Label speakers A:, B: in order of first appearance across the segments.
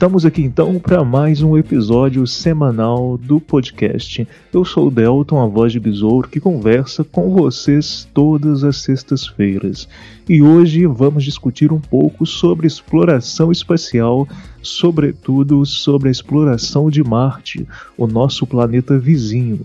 A: Estamos aqui então para mais um episódio semanal do podcast. Eu sou o Delton, a voz de besouro, que conversa com vocês todas as sextas-feiras. E hoje vamos discutir um pouco sobre exploração espacial, sobretudo sobre a exploração de Marte, o nosso planeta vizinho.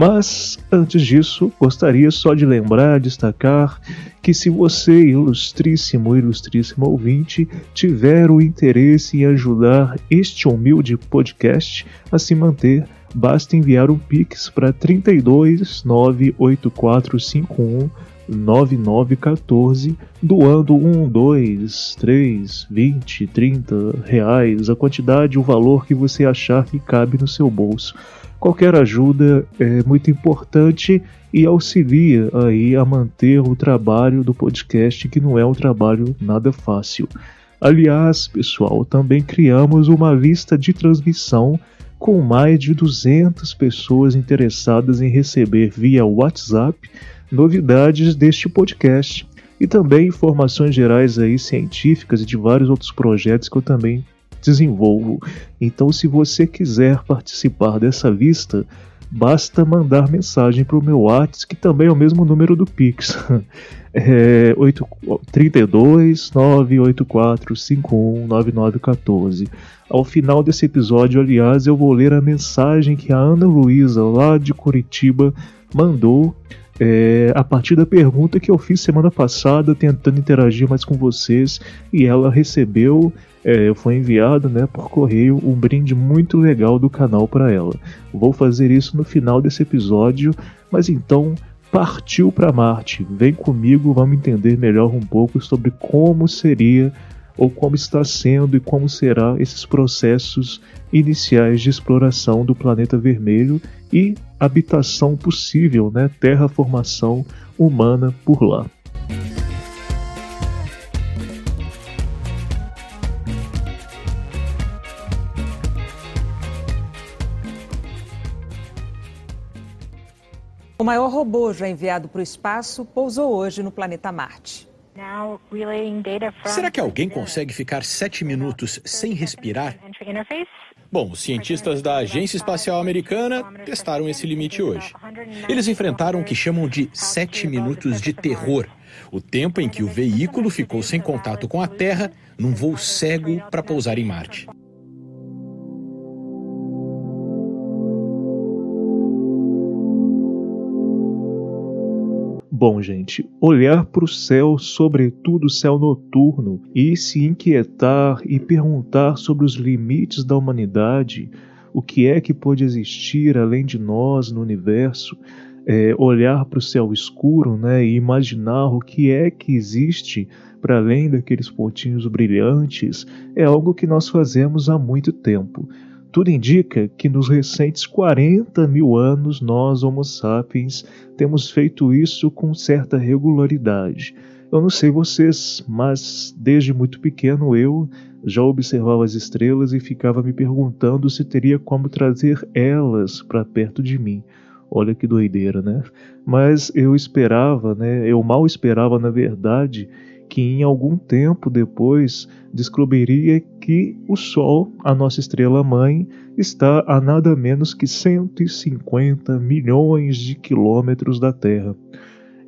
A: Mas, antes disso, gostaria só de lembrar, destacar que se você, ilustríssimo, ilustríssimo ouvinte, tiver o interesse em ajudar este humilde podcast a se manter, basta enviar um Pix para 32 98451 9914, doando 1, 2, 3, 20, 30 reais, a quantidade, o valor que você achar que cabe no seu bolso. Qualquer ajuda é muito importante e auxilia aí a manter o trabalho do podcast, que não é um trabalho nada fácil. Aliás, pessoal, também criamos uma lista de transmissão com mais de 200 pessoas interessadas em receber via WhatsApp novidades deste podcast e também informações gerais aí científicas e de vários outros projetos que eu também desenvolvo. Então, se você quiser participar dessa lista, basta mandar mensagem para o meu WhatsApp, que também é o mesmo número do Pix. É 8, 32 984 51 9914. Ao final desse episódio, aliás, eu vou ler a mensagem que a Ana Luísa, lá de Curitiba, mandou é, a partir da pergunta que eu fiz semana passada, tentando interagir mais com vocês, e ela recebeu é, foi enviado né, por correio um brinde muito legal do canal para ela. Vou fazer isso no final desse episódio, mas então partiu para Marte. Vem comigo, vamos entender melhor um pouco sobre como seria ou como está sendo e como será esses processos iniciais de exploração do planeta vermelho e habitação possível, né, terraformação humana por lá.
B: O maior robô já enviado para o espaço pousou hoje no planeta Marte.
C: Será que alguém consegue ficar sete minutos sem respirar? Bom, os cientistas da Agência Espacial Americana testaram esse limite hoje. Eles enfrentaram o que chamam de sete minutos de terror o tempo em que o veículo ficou sem contato com a Terra num voo cego para pousar em Marte.
A: Bom, gente, olhar para o céu, sobretudo o céu noturno, e se inquietar e perguntar sobre os limites da humanidade, o que é que pode existir além de nós no universo, é, olhar para o céu escuro né, e imaginar o que é que existe para além daqueles pontinhos brilhantes, é algo que nós fazemos há muito tempo. Tudo indica que nos recentes 40 mil anos nós, Homo sapiens, temos feito isso com certa regularidade. Eu não sei vocês, mas desde muito pequeno eu já observava as estrelas e ficava me perguntando se teria como trazer elas para perto de mim. Olha que doideira, né? Mas eu esperava, né? Eu mal esperava, na verdade, que em algum tempo depois descobriria que o Sol, a nossa estrela mãe, está a nada menos que 150 milhões de quilômetros da Terra.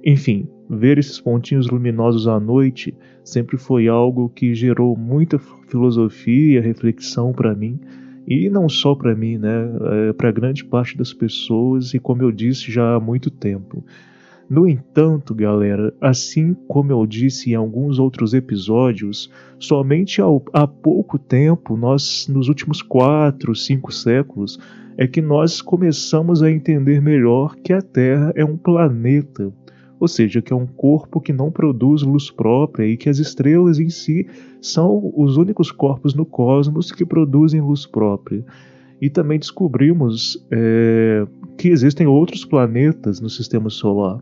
A: Enfim, ver esses pontinhos luminosos à noite sempre foi algo que gerou muita filosofia, reflexão para mim, e não só para mim, né, é, para grande parte das pessoas e como eu disse já há muito tempo. No entanto, galera, assim como eu disse em alguns outros episódios, somente há pouco tempo, nós, nos últimos quatro, cinco séculos, é que nós começamos a entender melhor que a Terra é um planeta, ou seja, que é um corpo que não produz luz própria e que as estrelas em si são os únicos corpos no cosmos que produzem luz própria. E também descobrimos é, que existem outros planetas no sistema solar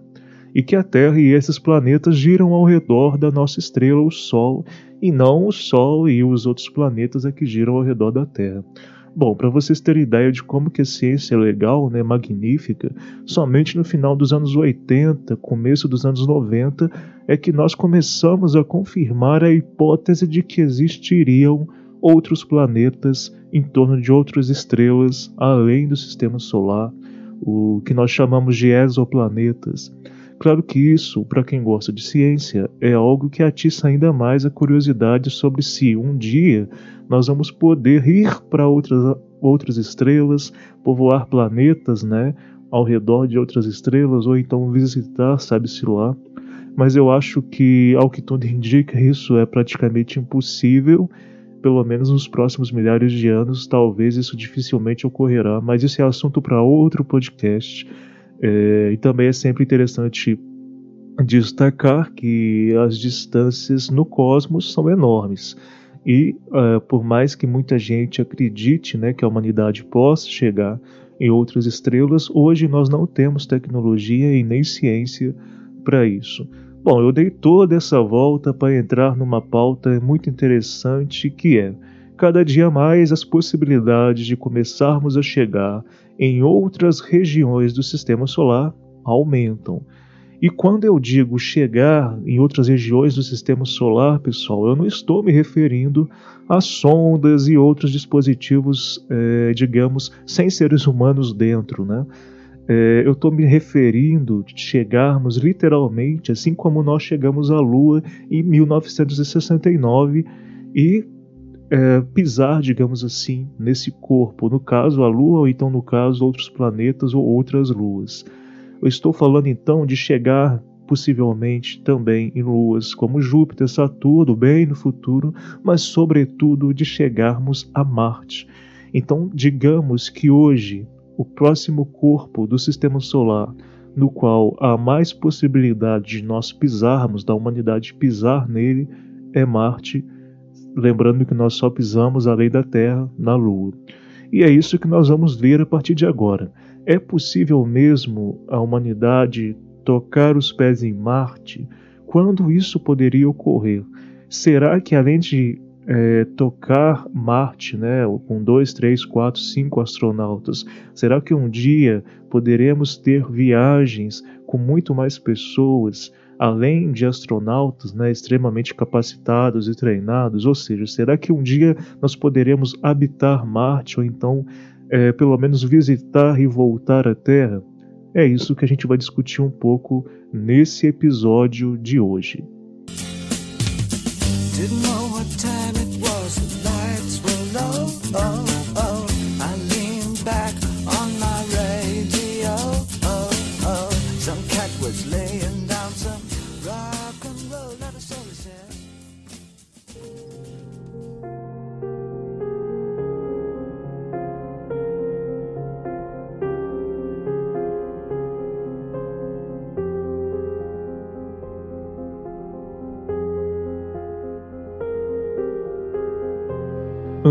A: e que a Terra e esses planetas giram ao redor da nossa estrela, o Sol, e não o Sol e os outros planetas é que giram ao redor da Terra. Bom, para vocês terem ideia de como que a ciência é legal, né, magnífica, somente no final dos anos 80, começo dos anos 90, é que nós começamos a confirmar a hipótese de que existiriam outros planetas em torno de outras estrelas além do sistema solar, o que nós chamamos de exoplanetas. Claro que isso, para quem gosta de ciência, é algo que atiça ainda mais a curiosidade sobre se um dia nós vamos poder ir para outras, outras estrelas, povoar planetas, né, ao redor de outras estrelas, ou então visitar, sabe-se lá. Mas eu acho que, ao que tudo indica, isso é praticamente impossível, pelo menos nos próximos milhares de anos, talvez isso dificilmente ocorrerá, mas isso é assunto para outro podcast. É, e também é sempre interessante destacar que as distâncias no cosmos são enormes. E uh, por mais que muita gente acredite né, que a humanidade possa chegar em outras estrelas, hoje nós não temos tecnologia e nem ciência para isso. Bom, eu dei toda essa volta para entrar numa pauta muito interessante que é cada dia mais as possibilidades de começarmos a chegar em outras regiões do sistema solar aumentam. E quando eu digo chegar em outras regiões do sistema solar, pessoal, eu não estou me referindo a sondas e outros dispositivos, é, digamos, sem seres humanos dentro, né? É, eu estou me referindo a chegarmos literalmente, assim como nós chegamos à Lua em 1969 e é, pisar, digamos assim, nesse corpo, no caso a Lua, ou então no caso outros planetas ou outras luas. Eu estou falando então de chegar possivelmente também em luas como Júpiter, Saturno, bem no futuro, mas sobretudo de chegarmos a Marte. Então, digamos que hoje o próximo corpo do sistema solar no qual há mais possibilidade de nós pisarmos, da humanidade pisar nele, é Marte lembrando que nós só pisamos além da Terra na Lua. E é isso que nós vamos ver a partir de agora. É possível mesmo a humanidade tocar os pés em Marte? Quando isso poderia ocorrer? Será que além de é, tocar Marte, né, com dois, três, quatro, cinco astronautas, será que um dia poderemos ter viagens com muito mais pessoas? Além de astronautas né, extremamente capacitados e treinados? Ou seja, será que um dia nós poderemos habitar Marte ou então é, pelo menos visitar e voltar à Terra? É isso que a gente vai discutir um pouco nesse episódio de hoje.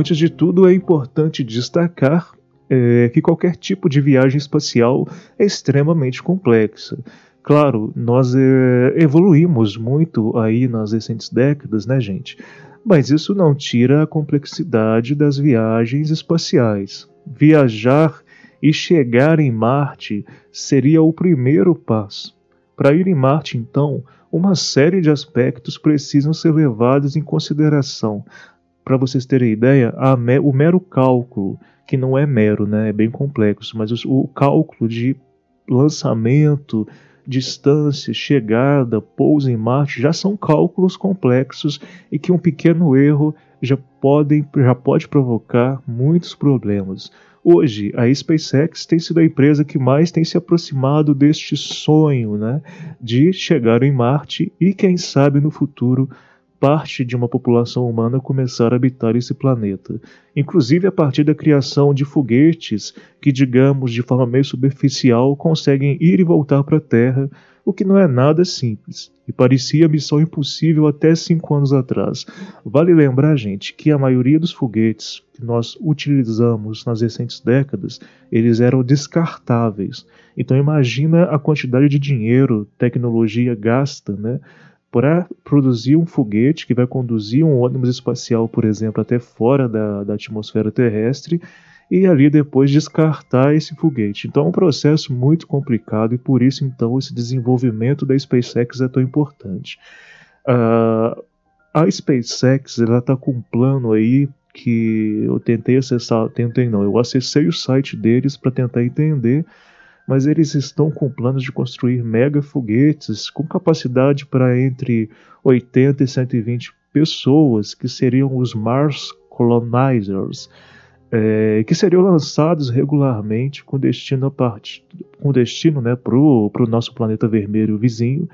A: Antes de tudo, é importante destacar é, que qualquer tipo de viagem espacial é extremamente complexa. Claro, nós é, evoluímos muito aí nas recentes décadas, né, gente? Mas isso não tira a complexidade das viagens espaciais. Viajar e chegar em Marte seria o primeiro passo. Para ir em Marte, então, uma série de aspectos precisam ser levados em consideração, para vocês terem ideia, me, o mero cálculo, que não é mero, né, é bem complexo, mas o, o cálculo de lançamento, distância, chegada, pouso em Marte já são cálculos complexos e que um pequeno erro já, podem, já pode provocar muitos problemas. Hoje, a SpaceX tem sido a empresa que mais tem se aproximado deste sonho né, de chegar em Marte e, quem sabe, no futuro, parte de uma população humana começar a habitar esse planeta. Inclusive a partir da criação de foguetes que, digamos, de forma meio superficial, conseguem ir e voltar para a Terra o que não é nada simples e parecia missão impossível até cinco anos atrás. Vale lembrar, gente, que a maioria dos foguetes que nós utilizamos nas recentes décadas, eles eram descartáveis. Então imagina a quantidade de dinheiro, tecnologia gasta, né, para produzir um foguete que vai conduzir um ônibus espacial, por exemplo, até fora da, da atmosfera terrestre e ali depois descartar esse foguete. Então é um processo muito complicado e por isso então esse desenvolvimento da SpaceX é tão importante. Uh, a SpaceX ela está com um plano aí que eu tentei acessar, tentei não, eu acessei o site deles para tentar entender, mas eles estão com planos de construir mega foguetes com capacidade para entre 80 e 120 pessoas, que seriam os Mars Colonizers é, que seriam lançados regularmente com destino a part... com destino né, para o nosso planeta vermelho vizinho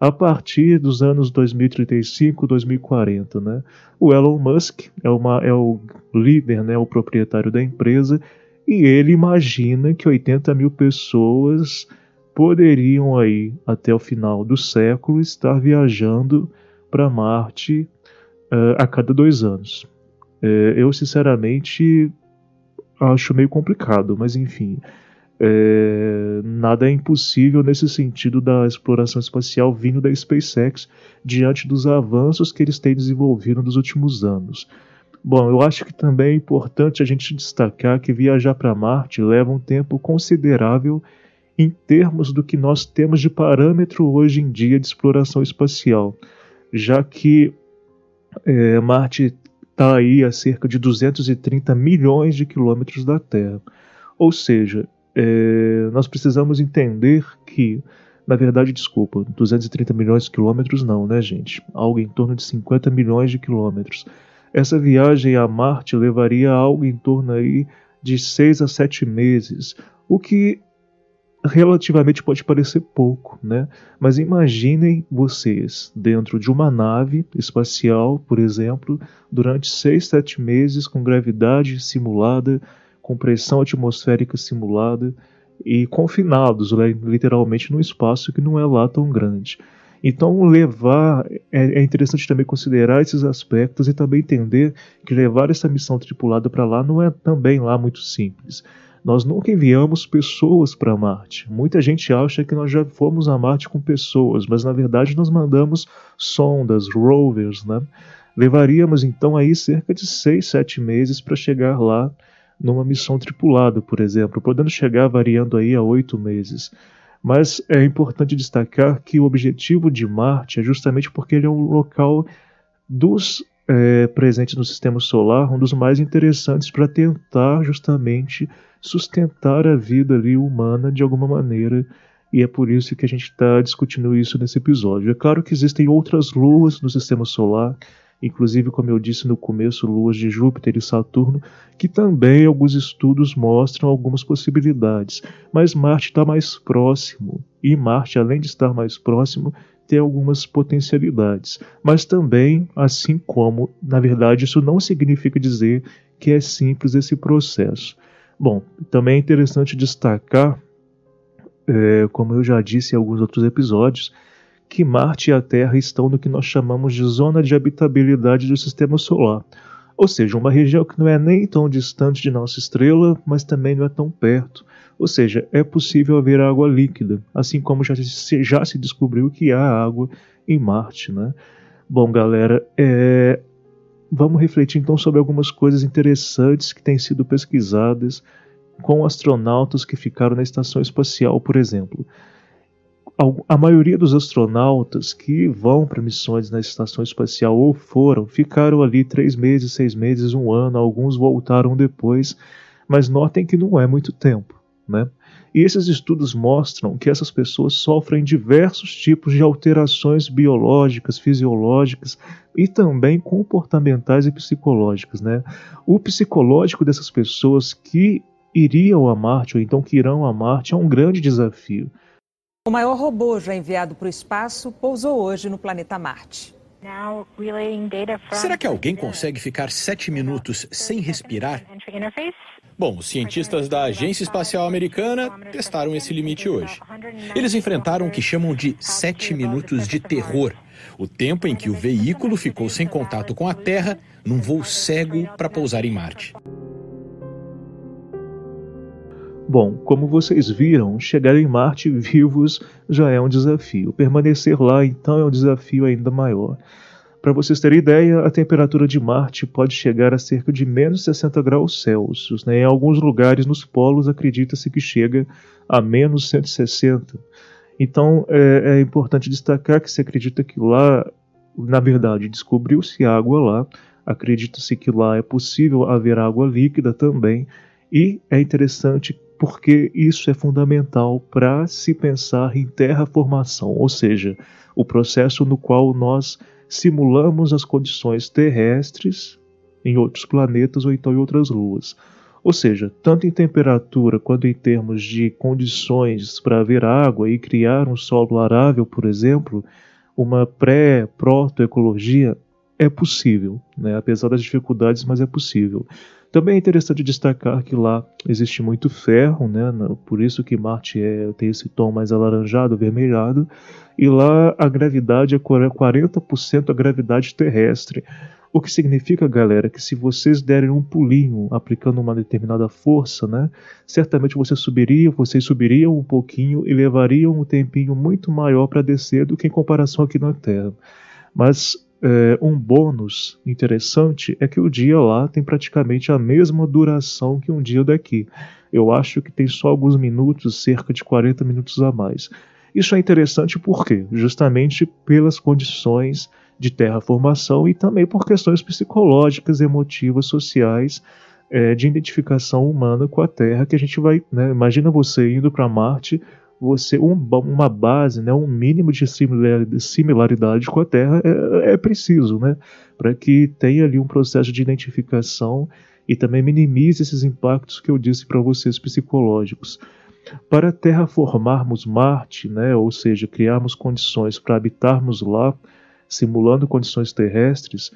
A: a partir dos anos 2035, 2040. Né? O Elon Musk é, uma, é o líder, né, o proprietário da empresa, e ele imagina que 80 mil pessoas poderiam aí até o final do século estar viajando para Marte uh, a cada dois anos. Uh, eu sinceramente acho meio complicado, mas enfim. É, nada é impossível nesse sentido da exploração espacial vindo da SpaceX diante dos avanços que eles têm desenvolvido nos últimos anos. Bom, eu acho que também é importante a gente destacar que viajar para Marte leva um tempo considerável em termos do que nós temos de parâmetro hoje em dia de exploração espacial, já que é, Marte está aí a cerca de 230 milhões de quilômetros da Terra. Ou seja, é, nós precisamos entender que, na verdade, desculpa, 230 milhões de quilômetros não, né, gente? Algo em torno de 50 milhões de quilômetros. Essa viagem a Marte levaria algo em torno aí de 6 a 7 meses, o que relativamente pode parecer pouco, né? Mas imaginem vocês dentro de uma nave espacial, por exemplo, durante seis, sete meses com gravidade simulada, com pressão atmosférica simulada e confinados, né, literalmente, num espaço que não é lá tão grande. Então, levar é, é interessante também considerar esses aspectos e também entender que levar essa missão tripulada para lá não é também lá muito simples. Nós nunca enviamos pessoas para Marte. Muita gente acha que nós já fomos a Marte com pessoas, mas na verdade nós mandamos sondas, rovers, né? Levaríamos então aí cerca de 6, 7 meses para chegar lá numa missão tripulada, por exemplo, podendo chegar variando aí a 8 meses. Mas é importante destacar que o objetivo de Marte é justamente porque ele é um local dos é, presentes no sistema solar, um dos mais interessantes para tentar justamente sustentar a vida ali humana de alguma maneira. E é por isso que a gente está discutindo isso nesse episódio. É claro que existem outras luas no sistema solar, inclusive, como eu disse no começo, luas de Júpiter e Saturno, que também alguns estudos mostram algumas possibilidades. Mas Marte está mais próximo, e Marte, além de estar mais próximo, tem algumas potencialidades. Mas também, assim como, na verdade, isso não significa dizer que é simples esse processo. Bom, também é interessante destacar, é, como eu já disse em alguns outros episódios, que Marte e a Terra estão no que nós chamamos de zona de habitabilidade do sistema solar. Ou seja, uma região que não é nem tão distante de nossa estrela, mas também não é tão perto. Ou seja, é possível haver água líquida, assim como já se, já se descobriu que há água em Marte. Né? Bom, galera, é, Vamos refletir então sobre algumas coisas interessantes que têm sido pesquisadas com astronautas que ficaram na estação espacial, por exemplo. A maioria dos astronautas que vão para missões na estação espacial ou foram, ficaram ali três meses, seis meses, um ano, alguns voltaram depois, mas notem que não é muito tempo. Né? E esses estudos mostram que essas pessoas sofrem diversos tipos de alterações biológicas, fisiológicas e também comportamentais e psicológicas. Né? O psicológico dessas pessoas que iriam a Marte ou então que irão a Marte é um grande desafio.
B: O maior robô já enviado para o espaço pousou hoje no planeta Marte.
C: Será que alguém consegue ficar sete minutos sem respirar? Bom, os cientistas da Agência Espacial Americana testaram esse limite hoje. Eles enfrentaram o que chamam de sete minutos de terror o tempo em que o veículo ficou sem contato com a Terra num voo cego para pousar em Marte.
A: Bom, como vocês viram, chegar em Marte vivos já é um desafio. Permanecer lá, então, é um desafio ainda maior. Para vocês terem ideia, a temperatura de Marte pode chegar a cerca de menos 60 graus Celsius. Né? Em alguns lugares nos polos acredita-se que chega a menos 160. Então é, é importante destacar que se acredita que lá, na verdade, descobriu-se água lá, acredita-se que lá é possível haver água líquida também, e é interessante porque isso é fundamental para se pensar em terraformação, ou seja, o processo no qual nós simulamos as condições terrestres em outros planetas ou então em outras luas. Ou seja, tanto em temperatura quanto em termos de condições para haver água e criar um solo arável, por exemplo, uma pré-proto-ecologia é possível, né? apesar das dificuldades, mas é possível. Também é interessante destacar que lá existe muito ferro, né? por isso que Marte é, tem esse tom mais alaranjado, avermelhado, e lá a gravidade é 40% a gravidade terrestre. O que significa, galera, que se vocês derem um pulinho aplicando uma determinada força, né, certamente você subiria, vocês subiriam um pouquinho e levariam um tempinho muito maior para descer do que em comparação aqui na Terra. Mas é, um bônus interessante é que o dia lá tem praticamente a mesma duração que um dia daqui. Eu acho que tem só alguns minutos, cerca de 40 minutos a mais. Isso é interessante por quê? Justamente pelas condições de terraformação e também por questões psicológicas, emotivas, sociais, é, de identificação humana com a Terra, que a gente vai. Né, imagina você indo para Marte você um, uma base, né, um mínimo de similaridade com a Terra é, é preciso, né, para que tenha ali um processo de identificação e também minimize esses impactos que eu disse para vocês psicológicos. Para terraformarmos Marte, né, ou seja, criarmos condições para habitarmos lá, simulando condições terrestres,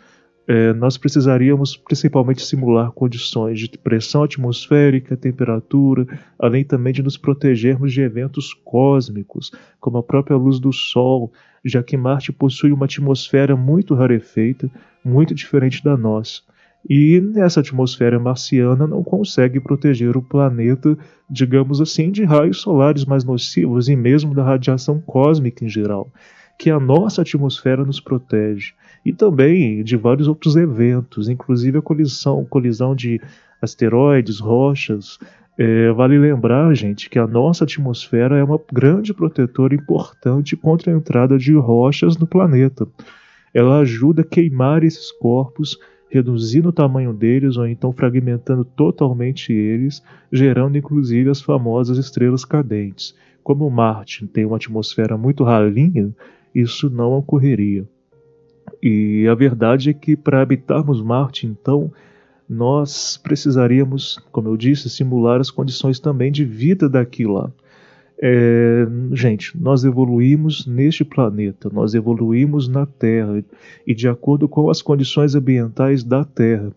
A: é, nós precisaríamos principalmente simular condições de pressão atmosférica, temperatura, além também de nos protegermos de eventos cósmicos, como a própria luz do Sol, já que Marte possui uma atmosfera muito rarefeita, muito diferente da nossa. E essa atmosfera marciana não consegue proteger o planeta, digamos assim, de raios solares mais nocivos e mesmo da radiação cósmica em geral, que a nossa atmosfera nos protege e também de vários outros eventos, inclusive a colisão, colisão de asteroides, rochas. É, vale lembrar, gente, que a nossa atmosfera é uma grande protetora importante contra a entrada de rochas no planeta. Ela ajuda a queimar esses corpos, reduzindo o tamanho deles ou então fragmentando totalmente eles, gerando inclusive as famosas estrelas cadentes. Como Marte tem uma atmosfera muito ralinha, isso não ocorreria. E a verdade é que para habitarmos Marte, então, nós precisaríamos, como eu disse, simular as condições também de vida daqui lá. É, gente, nós evoluímos neste planeta, nós evoluímos na Terra e de acordo com as condições ambientais da Terra.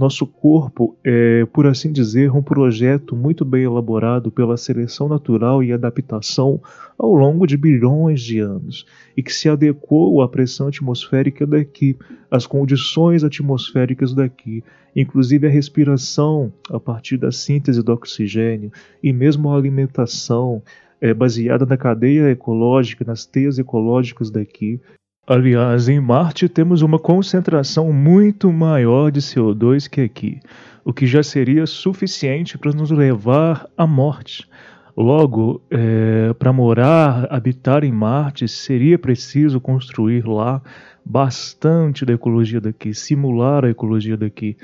A: Nosso corpo é, por assim dizer, um projeto muito bem elaborado pela seleção natural e adaptação ao longo de bilhões de anos e que se adequou à pressão atmosférica daqui, às condições atmosféricas daqui, inclusive a respiração a partir da síntese do oxigênio e mesmo a alimentação é, baseada na cadeia ecológica, nas teias ecológicas daqui, Aliás, em Marte temos uma concentração muito maior de CO2 que aqui, o que já seria suficiente para nos levar à morte. Logo, é, para morar, habitar em Marte, seria preciso construir lá bastante da ecologia daqui, simular a ecologia daqui.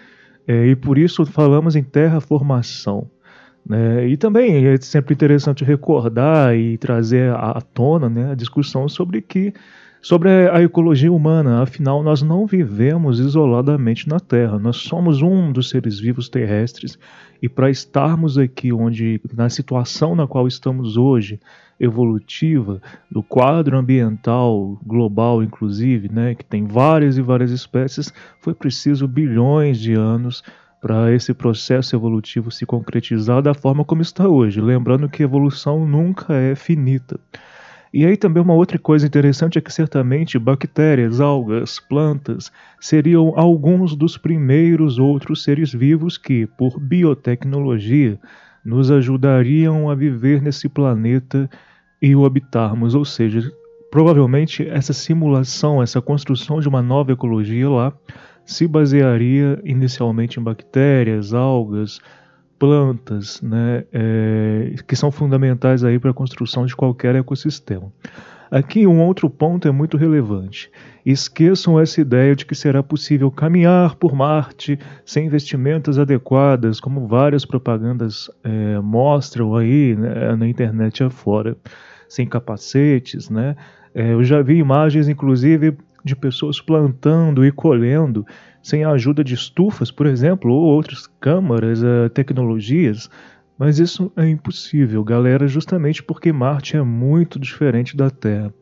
A: É, e por isso falamos em terraformação. Né? E também é sempre interessante recordar e trazer à tona né, a discussão sobre que Sobre a ecologia humana, afinal, nós não vivemos isoladamente na Terra, nós somos um dos seres vivos terrestres e para estarmos aqui onde na situação na qual estamos hoje, evolutiva, do quadro ambiental global inclusive, né, que tem várias e várias espécies, foi preciso bilhões de anos para esse processo evolutivo se concretizar da forma como está hoje, lembrando que evolução nunca é finita. E aí também uma outra coisa interessante é que certamente bactérias, algas, plantas seriam alguns dos primeiros outros seres vivos que, por biotecnologia, nos ajudariam a viver nesse planeta e o habitarmos, ou seja, provavelmente essa simulação, essa construção de uma nova ecologia lá se basearia inicialmente em bactérias, algas, plantas, né, é, que são fundamentais aí para a construção de qualquer ecossistema. Aqui um outro ponto é muito relevante. Esqueçam essa ideia de que será possível caminhar por Marte sem vestimentas adequadas, como várias propagandas é, mostram aí né, na internet afora, sem capacetes, né? É, eu já vi imagens, inclusive, de pessoas plantando e colhendo sem a ajuda de estufas, por exemplo, ou outras câmaras, uh, tecnologias. Mas isso é impossível, galera, justamente porque Marte é muito diferente da Terra.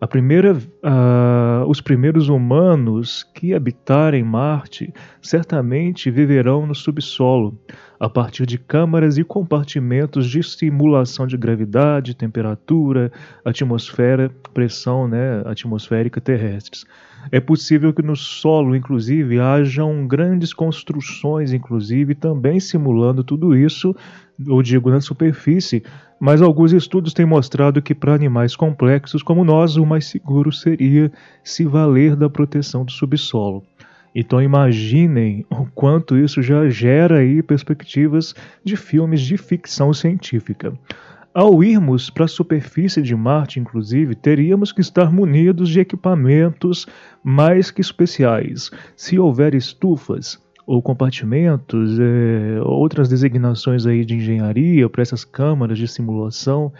A: A primeira, uh, os primeiros humanos que habitarem Marte certamente viverão no subsolo, a partir de câmaras e compartimentos de simulação de gravidade, temperatura, atmosfera, pressão né, atmosférica terrestres. É possível que no solo, inclusive, hajam grandes construções, inclusive, também simulando tudo isso, eu digo na superfície, mas alguns estudos têm mostrado que para animais complexos como nós, o mais seguro seria se valer da proteção do subsolo. Então imaginem o quanto isso já gera aí perspectivas de filmes de ficção científica. Ao irmos para a superfície de Marte, inclusive, teríamos que estar munidos de equipamentos mais que especiais. Se houver estufas ou compartimentos, é, outras designações aí de engenharia para essas câmaras de simulação,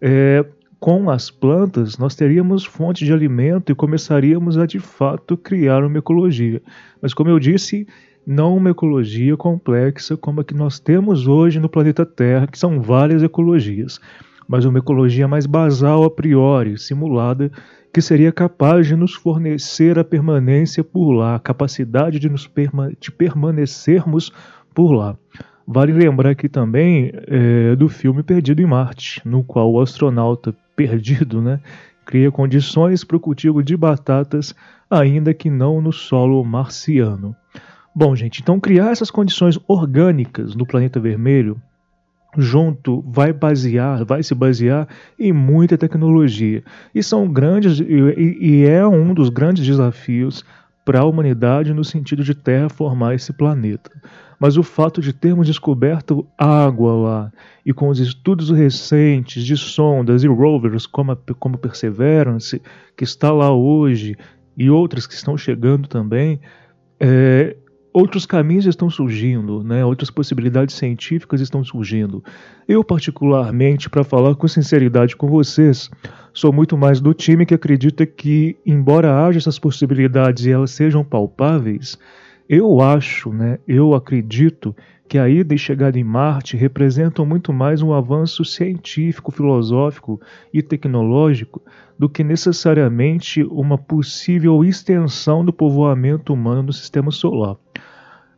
A: é, com as plantas nós teríamos fonte de alimento e começaríamos a de fato criar uma ecologia. Mas como eu disse, não uma ecologia complexa como a que nós temos hoje no planeta Terra, que são várias ecologias, mas uma ecologia mais basal a priori, simulada, que seria capaz de nos fornecer a permanência por lá, a capacidade de, nos perma de permanecermos por lá. Vale lembrar aqui também é, do filme Perdido em Marte, no qual o astronauta perdido né, cria condições para o cultivo de batatas, ainda que não no solo marciano. Bom, gente, então criar essas condições orgânicas no planeta vermelho junto vai basear, vai se basear em muita tecnologia. E são grandes e, e é um dos grandes desafios para a humanidade no sentido de terraformar esse planeta. Mas o fato de termos descoberto água lá e com os estudos recentes de sondas e rovers como, a, como Perseverance, que está lá hoje, e outras que estão chegando também, é, outros caminhos estão surgindo, né? outras possibilidades científicas estão surgindo. Eu, particularmente, para falar com sinceridade com vocês, sou muito mais do time que acredita que, embora haja essas possibilidades e elas sejam palpáveis, eu acho, né, eu acredito que a ida e chegada em Marte representam muito mais um avanço científico, filosófico e tecnológico do que necessariamente uma possível extensão do povoamento humano no sistema solar.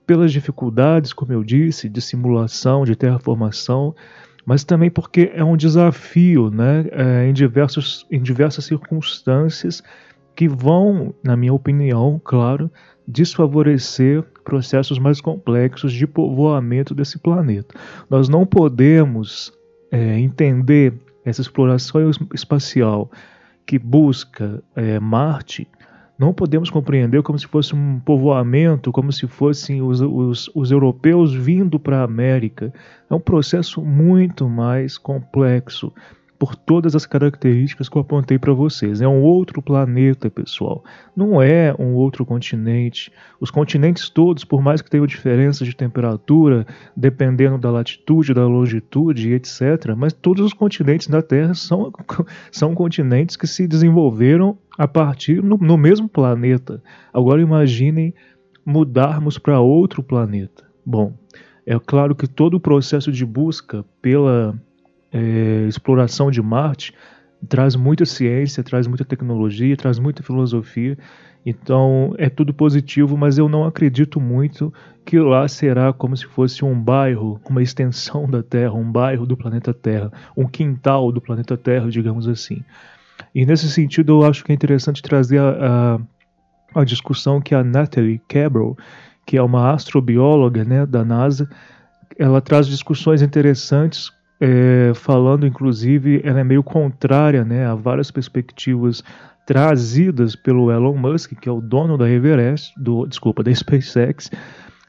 A: Pelas dificuldades, como eu disse, de simulação, de terraformação, mas também porque é um desafio né, é, em, diversos, em diversas circunstâncias que vão, na minha opinião, claro, desfavorecer processos mais complexos de povoamento desse planeta. Nós não podemos é, entender essa exploração espacial que busca é, Marte, não podemos compreender como se fosse um povoamento, como se fossem os, os, os europeus vindo para a América. É um processo muito mais complexo por todas as características que eu apontei para vocês. É um outro planeta, pessoal. Não é um outro continente. Os continentes todos, por mais que tenham diferenças de temperatura, dependendo da latitude, da longitude, etc., mas todos os continentes da Terra são, são continentes que se desenvolveram a partir no, no mesmo planeta. Agora imaginem mudarmos para outro planeta. Bom, é claro que todo o processo de busca pela é, exploração de Marte traz muita ciência, traz muita tecnologia, traz muita filosofia. Então é tudo positivo, mas eu não acredito muito que lá será como se fosse um bairro, uma extensão da Terra, um bairro do planeta Terra, um quintal do planeta Terra, digamos assim. E nesse sentido eu acho que é interessante trazer a, a, a discussão que a Natalie Cabral, que é uma astrobióloga né, da NASA, ela traz discussões interessantes é, falando inclusive, ela é meio contrária né, a várias perspectivas trazidas pelo Elon Musk, que é o dono da Everest, do, desculpa, da SpaceX,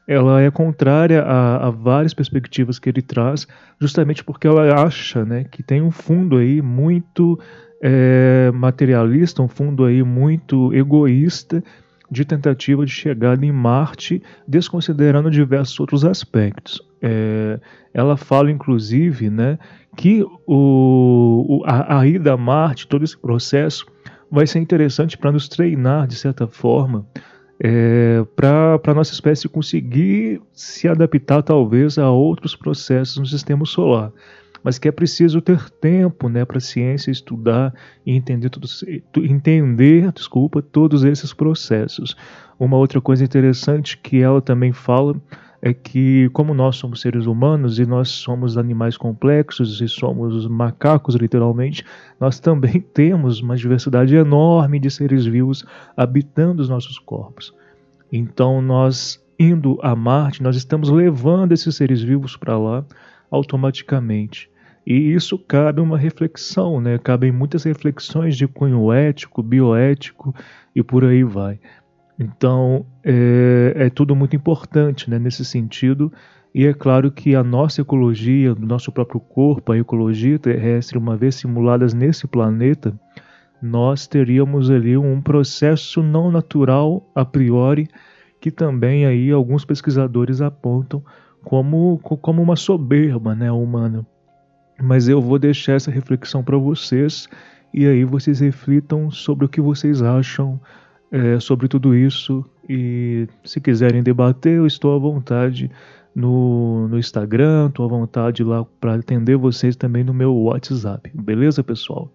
A: ela é contrária a, a, várias perspectivas que ele traz, justamente porque ela acha né, que tem um fundo aí muito é, materialista, um fundo aí muito egoísta de tentativa de chegada em Marte, desconsiderando diversos outros aspectos. É, ela fala, inclusive, né, que o, a, a ida a Marte, todo esse processo, vai ser interessante para nos treinar, de certa forma, é, para a nossa espécie conseguir se adaptar, talvez, a outros processos no sistema solar mas que é preciso ter tempo né, para a ciência estudar e entender, tudo, entender desculpa, todos esses processos. Uma outra coisa interessante que ela também fala é que, como nós somos seres humanos e nós somos animais complexos e somos macacos, literalmente, nós também temos uma diversidade enorme de seres vivos habitando os nossos corpos. Então, nós indo a Marte, nós estamos levando esses seres vivos para lá automaticamente. E isso cabe uma reflexão, né? Cabem muitas reflexões de cunho ético, bioético e por aí vai. Então é, é tudo muito importante né, nesse sentido. E é claro que a nossa ecologia, do nosso próprio corpo, a ecologia terrestre, uma vez simuladas nesse planeta, nós teríamos ali um processo não natural a priori, que também aí alguns pesquisadores apontam como, como uma soberba né, humana. Mas eu vou deixar essa reflexão para vocês e aí vocês reflitam sobre o que vocês acham é, sobre tudo isso. E se quiserem debater, eu estou à vontade no, no Instagram, estou à vontade lá para atender vocês também no meu WhatsApp. Beleza, pessoal?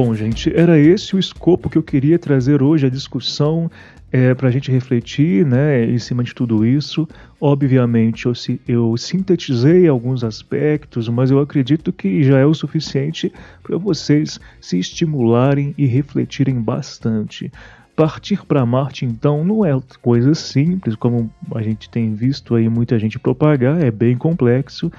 A: Bom, gente, era esse o escopo que eu queria trazer hoje, a discussão é, para a gente refletir né, em cima de tudo isso. Obviamente, eu, eu sintetizei alguns aspectos, mas eu acredito que já é o suficiente para vocês se estimularem e refletirem bastante. Partir para Marte, então, não é coisa simples, como a gente tem visto aí muita gente propagar, é bem complexo,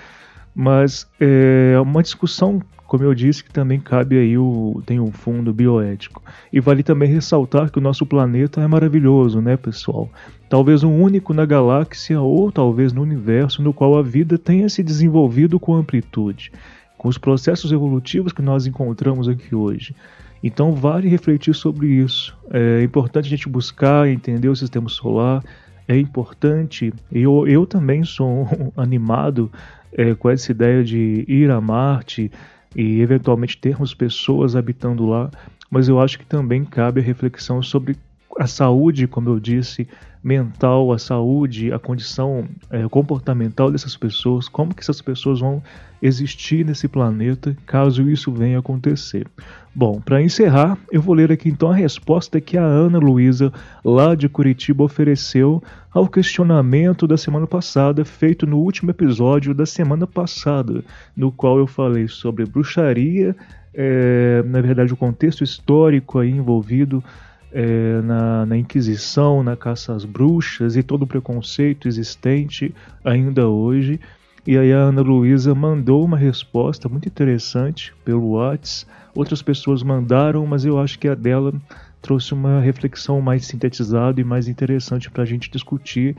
A: mas é uma discussão como eu disse, que também cabe aí o tem um fundo bioético. E vale também ressaltar que o nosso planeta é maravilhoso, né, pessoal? Talvez o único na galáxia ou talvez no universo no qual a vida tenha se desenvolvido com amplitude, com os processos evolutivos que nós encontramos aqui hoje. Então vale refletir sobre isso. É importante a gente buscar entender o sistema solar. É importante, eu, eu também sou animado é, com essa ideia de ir a Marte, e eventualmente termos pessoas habitando lá, mas eu acho que também cabe a reflexão sobre a saúde, como eu disse, mental, a saúde, a condição é, comportamental dessas pessoas, como que essas pessoas vão existir nesse planeta caso isso venha a acontecer. Bom, para encerrar, eu vou ler aqui então a resposta que a Ana Luísa, lá de Curitiba, ofereceu ao questionamento da semana passada, feito no último episódio da semana passada, no qual eu falei sobre bruxaria é, na verdade, o contexto histórico aí envolvido é, na, na, Inquisição, na caça às bruxas e todo o preconceito existente ainda hoje. E aí a Ana Luísa mandou uma resposta muito interessante pelo WhatsApp. Outras pessoas mandaram, mas eu acho que a dela trouxe uma reflexão mais sintetizada e mais interessante para a gente discutir,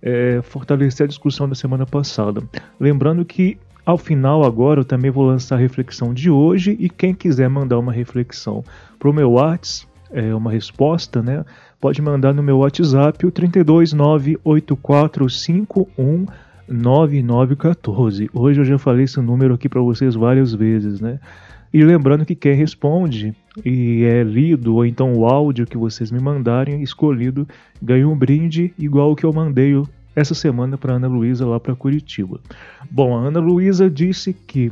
A: é, fortalecer a discussão da semana passada. Lembrando que ao final agora eu também vou lançar a reflexão de hoje e quem quiser mandar uma reflexão para o meu WhatsApp, é, uma resposta, né? Pode mandar no meu WhatsApp o 32984519914. Hoje eu já falei esse número aqui para vocês várias vezes, né? E lembrando que quem responde e é lido, ou então o áudio que vocês me mandarem escolhido, ganha um brinde igual o que eu mandei essa semana para Ana Luísa lá para Curitiba. Bom, a Ana Luísa disse que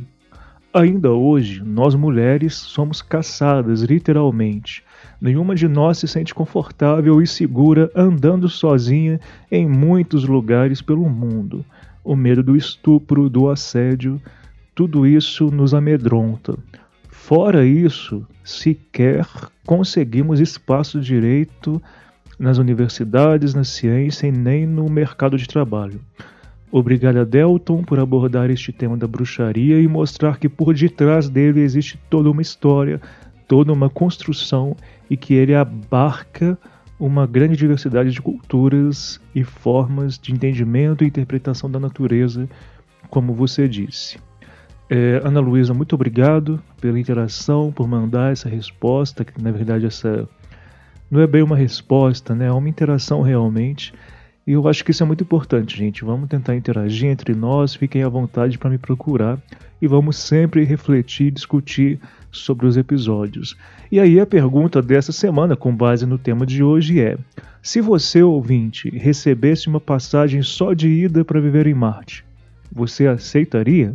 A: ainda hoje nós mulheres somos caçadas, literalmente. Nenhuma de nós se sente confortável e segura andando sozinha em muitos lugares pelo mundo. O medo do estupro, do assédio, tudo isso nos amedronta. Fora isso, sequer conseguimos espaço direito nas universidades, na ciência e nem no mercado de trabalho. Obrigada, Delton, por abordar este tema da bruxaria e mostrar que por detrás dele existe toda uma história, toda uma construção e que ele abarca uma grande diversidade de culturas e formas de entendimento e interpretação da natureza, como você disse. É, Ana Luísa, muito obrigado pela interação, por mandar essa resposta, que na verdade essa não é bem uma resposta, né? É uma interação realmente. E eu acho que isso é muito importante, gente. Vamos tentar interagir entre nós, fiquem à vontade para me procurar e vamos sempre refletir discutir sobre os episódios. E aí a pergunta dessa semana, com base no tema de hoje, é: se você, ouvinte, recebesse uma passagem só de ida para viver em Marte, você aceitaria?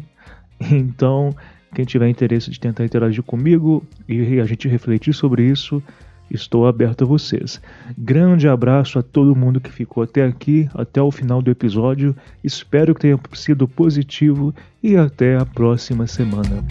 A: Então, quem tiver interesse de tentar interagir comigo e a gente refletir sobre isso, estou aberto a vocês. Grande abraço a todo mundo que ficou até aqui, até o final do episódio. Espero que tenha sido positivo e até a próxima semana.